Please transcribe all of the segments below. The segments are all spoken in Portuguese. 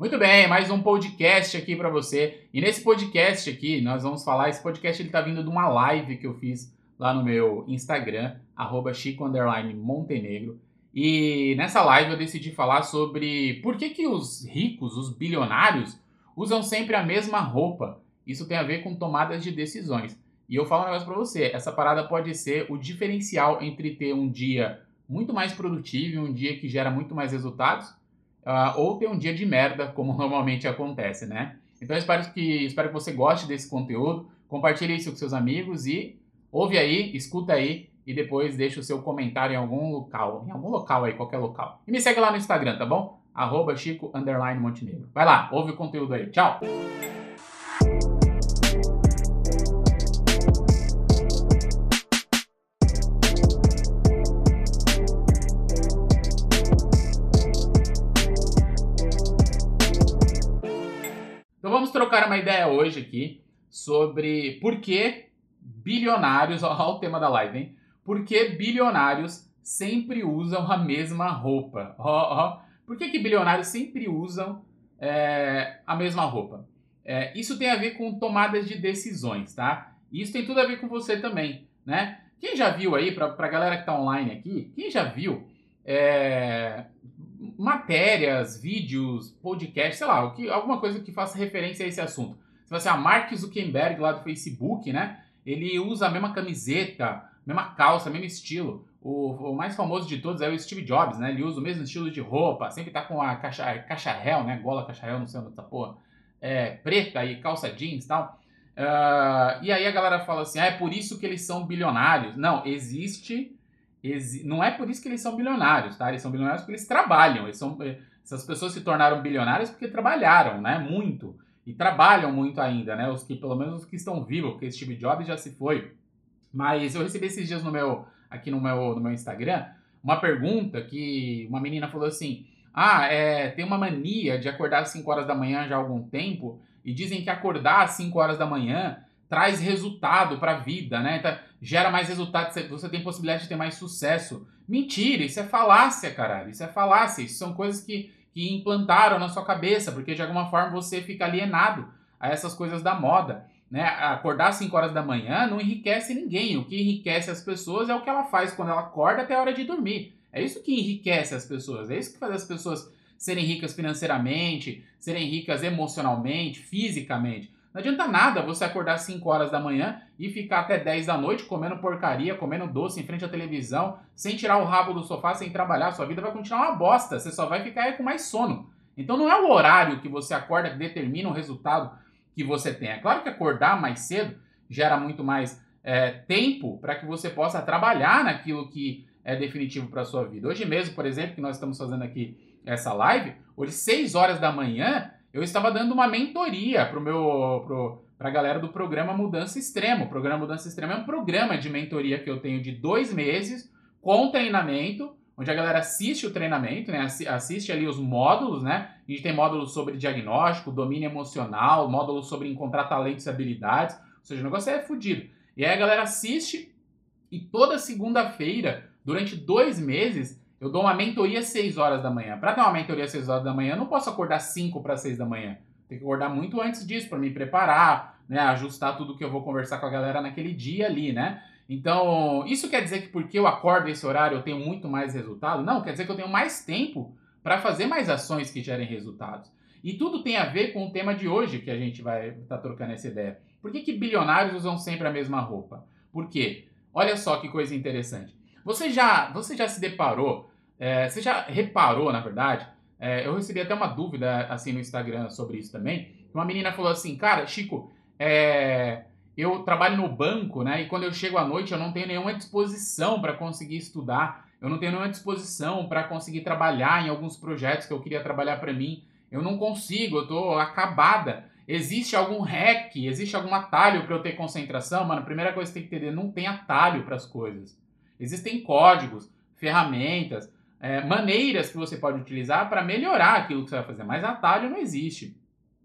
Muito bem, mais um podcast aqui para você. E nesse podcast aqui, nós vamos falar, esse podcast ele tá vindo de uma live que eu fiz lá no meu Instagram, arroba Chico Montenegro. E nessa live eu decidi falar sobre por que, que os ricos, os bilionários, usam sempre a mesma roupa. Isso tem a ver com tomadas de decisões. E eu falo um negócio para você, essa parada pode ser o diferencial entre ter um dia muito mais produtivo um dia que gera muito mais resultados uh, ou ter um dia de merda, como normalmente acontece, né? Então espero que, espero que você goste desse conteúdo, compartilhe isso com seus amigos e ouve aí, escuta aí e depois deixa o seu comentário em algum local, em algum local aí, qualquer local. E me segue lá no Instagram, tá bom? Arroba Chico Montenegro. Vai lá, ouve o conteúdo aí. Tchau! Trocar uma ideia hoje aqui sobre por que bilionários, olha o tema da live, hein? Por que bilionários sempre usam a mesma roupa? Oh, oh. Por que, que bilionários sempre usam é, a mesma roupa? É, isso tem a ver com tomadas de decisões, tá? Isso tem tudo a ver com você também, né? Quem já viu aí, pra, pra galera que tá online aqui, quem já viu é, matérias, vídeos, podcasts, sei lá, o que, alguma coisa que faça referência a esse assunto. Se você, a Mark Zuckerberg lá do Facebook, né? Ele usa a mesma camiseta, mesma calça, mesmo estilo. O, o, mais famoso de todos é o Steve Jobs, né? Ele usa o mesmo estilo de roupa, sempre tá com a caixa, cacharel, né? Gola cacharel, não sei onde tá porra. É, preta e calça jeans e tal. Uh, e aí a galera fala assim, ah, é por isso que eles são bilionários. Não, existe não é por isso que eles são bilionários, tá? Eles são bilionários porque eles trabalham. Eles são, eh, essas pessoas se tornaram bilionárias porque trabalharam, né? Muito. E trabalham muito ainda, né? Os que, pelo menos os que estão vivos, porque Steve Jobs já se foi. Mas eu recebi esses dias no meu, aqui no meu, no meu Instagram, uma pergunta que uma menina falou assim: Ah, é, tem uma mania de acordar às 5 horas da manhã já há algum tempo, e dizem que acordar às 5 horas da manhã traz resultado para a vida, né? Então, gera mais resultado, você tem possibilidade de ter mais sucesso. Mentira, isso é falácia, caralho. Isso é falácia. Isso são coisas que, que implantaram na sua cabeça, porque de alguma forma você fica alienado a essas coisas da moda. Né? Acordar às 5 horas da manhã não enriquece ninguém. O que enriquece as pessoas é o que ela faz quando ela acorda até a hora de dormir. É isso que enriquece as pessoas. É isso que faz as pessoas serem ricas financeiramente, serem ricas emocionalmente, fisicamente. Não adianta nada você acordar às 5 horas da manhã e ficar até 10 da noite comendo porcaria, comendo doce em frente à televisão, sem tirar o rabo do sofá, sem trabalhar. Sua vida vai continuar uma bosta. Você só vai ficar aí com mais sono. Então não é o horário que você acorda que determina o resultado que você tem. É claro que acordar mais cedo gera muito mais é, tempo para que você possa trabalhar naquilo que é definitivo para sua vida. Hoje mesmo, por exemplo, que nós estamos fazendo aqui essa live, hoje 6 horas da manhã, eu estava dando uma mentoria para meu pro, a galera do programa Mudança Extrema. O programa Mudança Extrema é um programa de mentoria que eu tenho de dois meses com treinamento, onde a galera assiste o treinamento, né? Assiste ali os módulos, né? A gente tem módulos sobre diagnóstico, domínio emocional, módulos sobre encontrar talentos e habilidades. Ou seja, o negócio é fodido. E aí a galera assiste e toda segunda-feira, durante dois meses, eu dou uma mentoria às 6 horas da manhã. Para dar uma mentoria às 6 horas da manhã, eu não posso acordar 5 para 6 da manhã. Tem que acordar muito antes disso para me preparar, né, ajustar tudo que eu vou conversar com a galera naquele dia ali, né? Então, isso quer dizer que porque eu acordo esse horário eu tenho muito mais resultado? Não, quer dizer que eu tenho mais tempo para fazer mais ações que gerem resultados. E tudo tem a ver com o tema de hoje que a gente vai estar tá trocando essa ideia. Por que, que bilionários usam sempre a mesma roupa? Por quê? Olha só que coisa interessante. Você já, você já se deparou, é, você já reparou, na verdade, é, eu recebi até uma dúvida assim no Instagram sobre isso também. Uma menina falou assim, cara, Chico, é, eu trabalho no banco, né? E quando eu chego à noite eu não tenho nenhuma disposição para conseguir estudar, eu não tenho nenhuma disposição para conseguir trabalhar em alguns projetos que eu queria trabalhar para mim. Eu não consigo, eu tô acabada. Existe algum hack, existe algum atalho para eu ter concentração? Mano, a primeira coisa que você tem que entender, não tem atalho para as coisas. Existem códigos, ferramentas, é, maneiras que você pode utilizar para melhorar aquilo que você vai fazer, mas atalho não existe.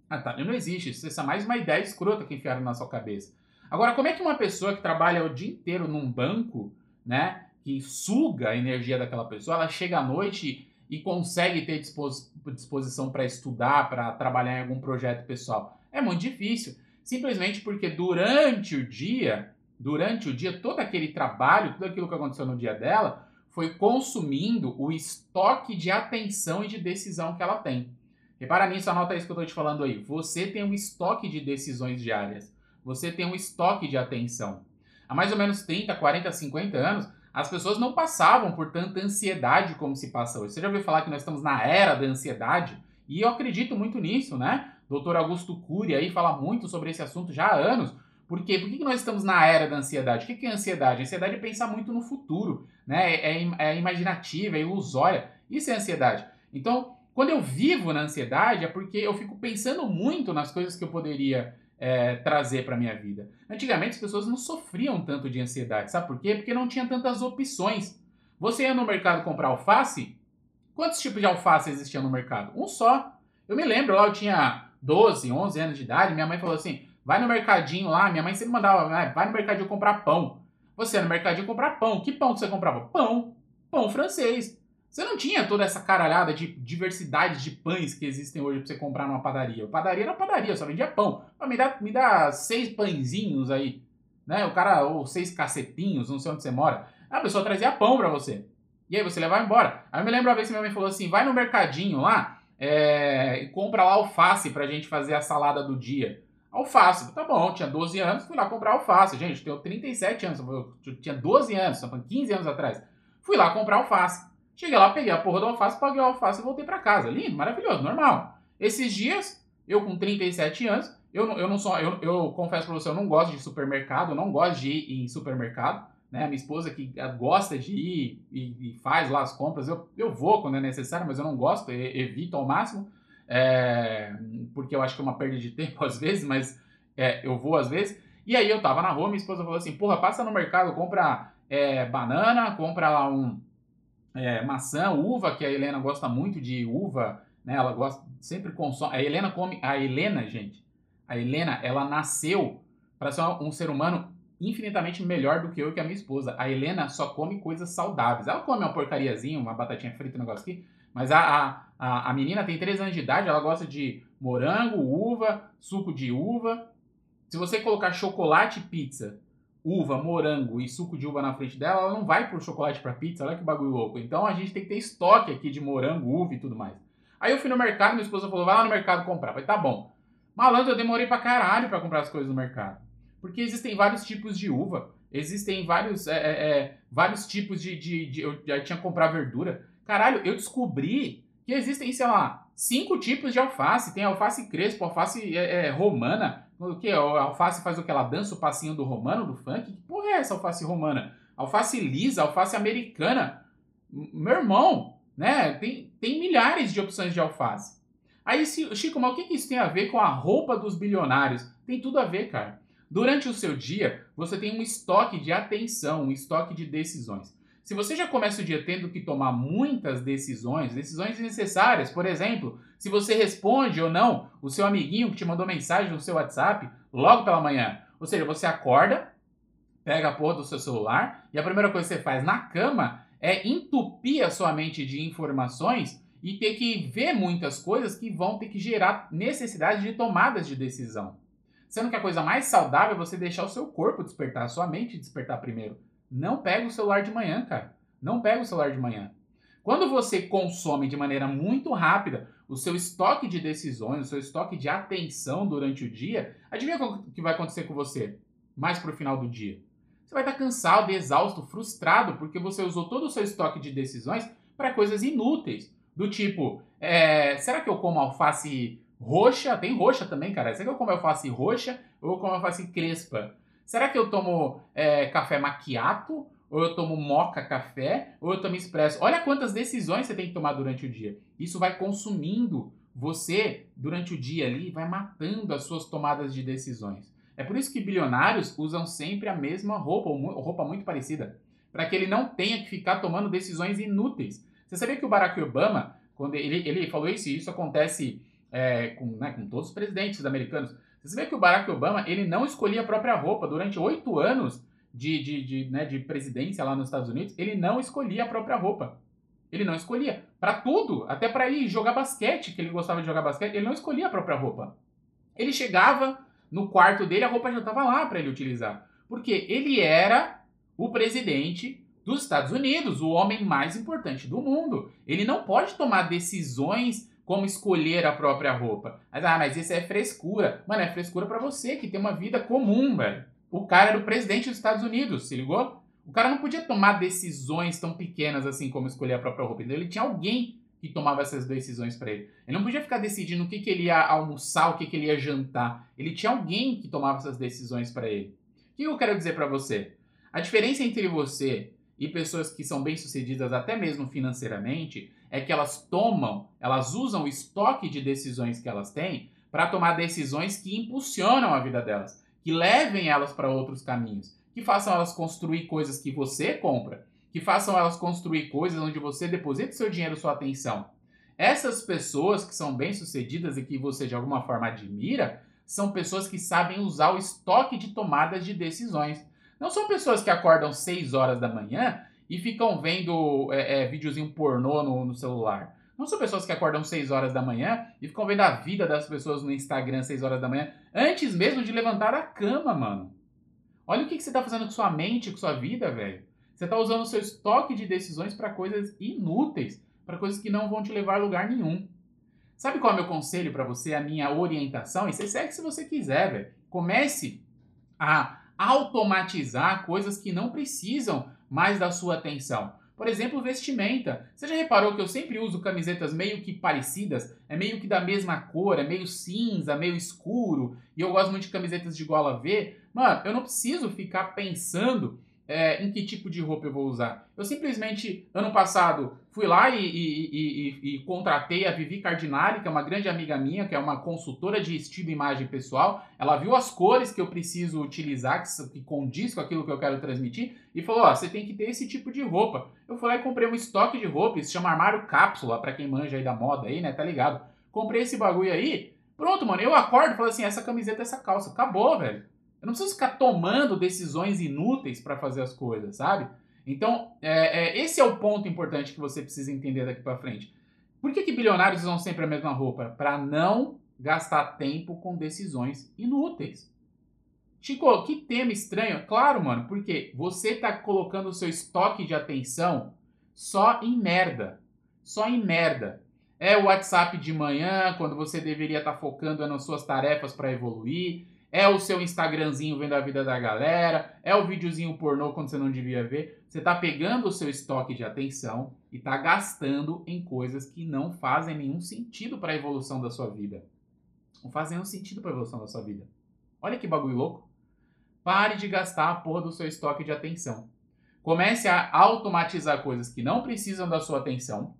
Atalho não existe, isso é mais uma ideia escrota que enfiaram na sua cabeça. Agora, como é que uma pessoa que trabalha o dia inteiro num banco, né, que suga a energia daquela pessoa, ela chega à noite e consegue ter disposição para estudar, para trabalhar em algum projeto pessoal? É muito difícil. Simplesmente porque durante o dia, durante o dia, todo aquele trabalho, tudo aquilo que aconteceu no dia dela, foi consumindo o estoque de atenção e de decisão que ela tem. Repara nisso, anota isso que eu estou te falando aí. Você tem um estoque de decisões diárias. Você tem um estoque de atenção. Há mais ou menos 30, 40, 50 anos, as pessoas não passavam por tanta ansiedade como se passa hoje. Você já ouviu falar que nós estamos na era da ansiedade? E eu acredito muito nisso, né? Doutor Augusto Cury aí fala muito sobre esse assunto já há anos. Por quê? Por que nós estamos na era da ansiedade? O que é ansiedade? A ansiedade é pensar muito no futuro, né? É, é, é imaginativa, é ilusória. Isso é ansiedade. Então, quando eu vivo na ansiedade, é porque eu fico pensando muito nas coisas que eu poderia é, trazer para minha vida. Antigamente as pessoas não sofriam tanto de ansiedade, sabe por quê? Porque não tinha tantas opções. Você ia no mercado comprar alface? Quantos tipos de alface existiam no mercado? Um só. Eu me lembro, lá eu tinha 12, 11 anos de idade, minha mãe falou assim: vai no mercadinho lá. Minha mãe sempre mandava, vai no mercadinho comprar pão. Você no mercadinho comprar pão. Que pão que você comprava? Pão. Pão francês. Você não tinha toda essa caralhada de diversidade de pães que existem hoje pra você comprar numa padaria. O padaria era padaria, só vendia pão. me dá, me dá seis pãezinhos aí, né? O cara, ou seis cacetinhos, não sei onde você mora. A pessoa trazia pão pra você. E aí você levava embora. Aí eu me lembro uma vez que minha mãe falou assim: vai no mercadinho lá é, e compra lá alface pra gente fazer a salada do dia. Alface, tá bom, tinha 12 anos, fui lá comprar alface. Gente, eu tenho 37 anos, eu tinha 12 anos, 15 anos atrás. Fui lá comprar alface. Cheguei lá, peguei a porra do alface, paguei o alface e voltei para casa. Lindo, maravilhoso, normal. Esses dias, eu com 37 anos, eu, eu não sou, eu, eu confesso para você, eu não gosto de supermercado, eu não gosto de ir em supermercado. Né? Minha esposa que gosta de ir e, e, faz lá as compras, eu, eu vou quando é necessário, mas eu não gosto, evito ao máximo, é, porque eu acho que é uma perda de tempo às vezes, mas é, eu vou às vezes. E aí eu tava na rua, minha esposa falou assim, porra, passa no mercado, compra é, banana, compra lá um é, maçã, uva, que a Helena gosta muito de uva, né? Ela gosta, sempre consome. A Helena come. A Helena, gente, a Helena, ela nasceu para ser um ser humano infinitamente melhor do que eu e que a minha esposa. A Helena só come coisas saudáveis. Ela come uma porcariazinha, uma batatinha frita, um negócio aqui. Mas a, a, a menina tem 3 anos de idade, ela gosta de morango, uva, suco de uva. Se você colocar chocolate pizza uva, morango e suco de uva na frente dela, ela não vai por chocolate para pizza, olha que bagulho louco. Então a gente tem que ter estoque aqui de morango, uva e tudo mais. Aí eu fui no mercado, minha esposa falou, vai lá no mercado comprar. Falei, tá bom. Malandro, eu demorei pra caralho pra comprar as coisas no mercado. Porque existem vários tipos de uva, existem vários, é, é, é vários tipos de, de, de, Eu já tinha que comprar verdura. Caralho, eu descobri que existem, sei lá, cinco tipos de alface. Tem alface crespo, alface é, é romana, o que? A alface faz o que? Ela dança o passinho do romano, do funk? Que porra é essa alface romana? Alface lisa, alface americana. Meu irmão, né? Tem, tem milhares de opções de alface. Aí, Chico, mas o que, que isso tem a ver com a roupa dos bilionários? Tem tudo a ver, cara. Durante o seu dia, você tem um estoque de atenção, um estoque de decisões. Se você já começa o dia tendo que tomar muitas decisões, decisões necessárias, por exemplo, se você responde ou não o seu amiguinho que te mandou mensagem no seu WhatsApp logo pela manhã. Ou seja, você acorda, pega a porra do seu celular e a primeira coisa que você faz na cama é entupir a sua mente de informações e ter que ver muitas coisas que vão ter que gerar necessidade de tomadas de decisão. Sendo que a coisa mais saudável é você deixar o seu corpo despertar, a sua mente despertar primeiro. Não pega o celular de manhã, cara. Não pega o celular de manhã. Quando você consome de maneira muito rápida o seu estoque de decisões, o seu estoque de atenção durante o dia, adivinha o que vai acontecer com você mais para o final do dia? Você vai estar cansado, exausto, frustrado, porque você usou todo o seu estoque de decisões para coisas inúteis. Do tipo, é, será que eu como alface roxa? Tem roxa também, cara. Será que eu como alface roxa ou como alface crespa? Será que eu tomo é, café maquiato? Ou eu tomo moca café? Ou eu tomo expresso? Olha quantas decisões você tem que tomar durante o dia. Isso vai consumindo você durante o dia ali, vai matando as suas tomadas de decisões. É por isso que bilionários usam sempre a mesma roupa, ou roupa muito parecida, para que ele não tenha que ficar tomando decisões inúteis. Você sabia que o Barack Obama, quando ele, ele falou isso, e isso acontece é, com, né, com todos os presidentes americanos, você vê que o Barack Obama ele não escolhia a própria roupa durante oito anos de, de, de, né, de presidência lá nos Estados Unidos. Ele não escolhia a própria roupa. Ele não escolhia. Para tudo, até para ir jogar basquete, que ele gostava de jogar basquete, ele não escolhia a própria roupa. Ele chegava no quarto dele, a roupa já estava lá para ele utilizar. Porque ele era o presidente dos Estados Unidos, o homem mais importante do mundo. Ele não pode tomar decisões como escolher a própria roupa. Mas, ah, mas isso é frescura. Mano, é frescura para você que tem uma vida comum, velho. O cara era o presidente dos Estados Unidos, se ligou? O cara não podia tomar decisões tão pequenas assim como escolher a própria roupa. Então, ele tinha alguém que tomava essas decisões para ele. Ele não podia ficar decidindo o que, que ele ia almoçar, o que, que ele ia jantar. Ele tinha alguém que tomava essas decisões para ele. O que eu quero dizer para você? A diferença entre você e pessoas que são bem-sucedidas até mesmo financeiramente é que elas tomam, elas usam o estoque de decisões que elas têm para tomar decisões que impulsionam a vida delas, que levem elas para outros caminhos, que façam elas construir coisas que você compra, que façam elas construir coisas onde você deposita seu dinheiro, sua atenção. Essas pessoas que são bem-sucedidas e que você de alguma forma admira, são pessoas que sabem usar o estoque de tomadas de decisões. Não são pessoas que acordam 6 horas da manhã e ficam vendo é, é, videozinho pornô no, no, celular. Não são pessoas que acordam 6 horas da manhã e ficam vendo a vida das pessoas no Instagram 6 horas da manhã, antes mesmo de levantar da cama, mano. Olha o que, que você está fazendo com sua mente, com sua vida, velho. Você está usando o seu estoque de decisões para coisas inúteis, para coisas que não vão te levar a lugar nenhum. Sabe qual é o meu conselho para você, a minha orientação? E você segue se você quiser, velho. Comece a automatizar coisas que não precisam mais da sua atenção. Por exemplo, vestimenta. Você já reparou que eu sempre uso camisetas meio que parecidas? É meio que da mesma cor, é meio cinza, meio escuro. E eu gosto muito de camisetas de gola V. Mano, eu não preciso ficar pensando é, em que tipo de roupa eu vou usar. Eu simplesmente, ano passado, fui lá e, e, e, e, contratei a Vivi Cardinali, que é uma grande amiga minha, que é uma consultora de estilo e imagem pessoal. Ela viu as cores que eu preciso utilizar, que, condiz com aquilo que eu quero transmitir, e falou: Ó, você tem que ter esse tipo de roupa. Eu fui lá e comprei um estoque de roupa, isso chama armário cápsula, para quem manja aí da moda aí, né? Tá ligado? Comprei esse bagulho aí. Pronto, mano. Eu acordo e falo assim: essa camiseta, essa calça. Acabou, velho. Eu não preciso ficar tomando decisões inúteis para fazer as coisas, sabe? Então, é, é, esse é o ponto importante que você precisa entender daqui para frente. Por que, que bilionários usam sempre a mesma roupa? Para não gastar tempo com decisões inúteis. Chico, que tema estranho. Claro, mano, porque você tá colocando o seu estoque de atenção só em merda. Só em merda. É o WhatsApp de manhã, quando você deveria estar tá focando nas suas tarefas para evoluir é o seu Instagramzinho vendo a vida da galera, é o videozinho pornô quando você não devia ver. Você está pegando o seu estoque de atenção e está gastando em coisas que não fazem nenhum sentido para a evolução da sua vida. Não fazem nenhum sentido para a evolução da sua vida. Olha que bagulho louco. Pare de gastar a porra do seu estoque de atenção. Comece a automatizar coisas que não precisam da sua atenção.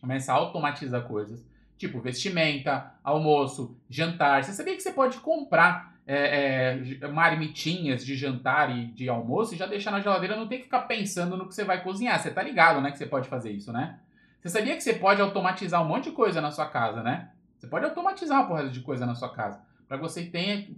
Comece a automatizar coisas, tipo vestimenta, almoço, jantar. Você sabia que você pode comprar é, é, marmitinhas de jantar e de almoço e já deixar na geladeira, não tem que ficar pensando no que você vai cozinhar. Você tá ligado, né, que você pode fazer isso, né? Você sabia que você pode automatizar um monte de coisa na sua casa, né? Você pode automatizar uma porrada de coisa na sua casa. Para você tenha,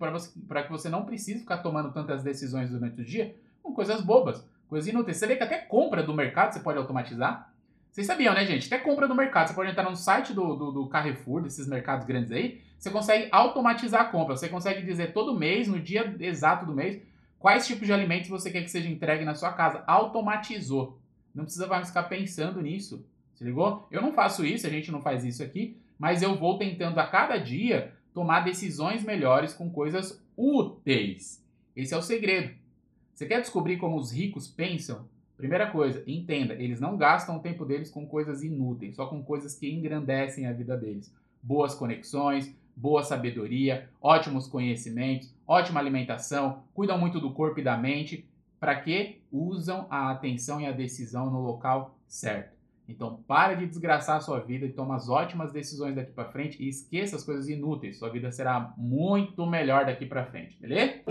para que você não precise ficar tomando tantas decisões durante o dia com coisas bobas, coisas inúteis. Você vê que até compra do mercado você pode automatizar. Vocês sabiam, né, gente? Até compra do mercado. Você pode entrar no site do, do, do Carrefour, desses mercados grandes aí. Você consegue automatizar a compra. Você consegue dizer todo mês, no dia exato do mês, quais tipos de alimentos você quer que seja entregue na sua casa. Automatizou. Não precisa mais ficar pensando nisso. Se ligou? Eu não faço isso, a gente não faz isso aqui, mas eu vou tentando a cada dia tomar decisões melhores com coisas úteis. Esse é o segredo. Você quer descobrir como os ricos pensam? Primeira coisa, entenda, eles não gastam o tempo deles com coisas inúteis, só com coisas que engrandecem a vida deles. Boas conexões, boa sabedoria, ótimos conhecimentos, ótima alimentação, cuidam muito do corpo e da mente, para que usam a atenção e a decisão no local certo. Então, para de desgraçar a sua vida e toma as ótimas decisões daqui para frente e esqueça as coisas inúteis. Sua vida será muito melhor daqui para frente, beleza?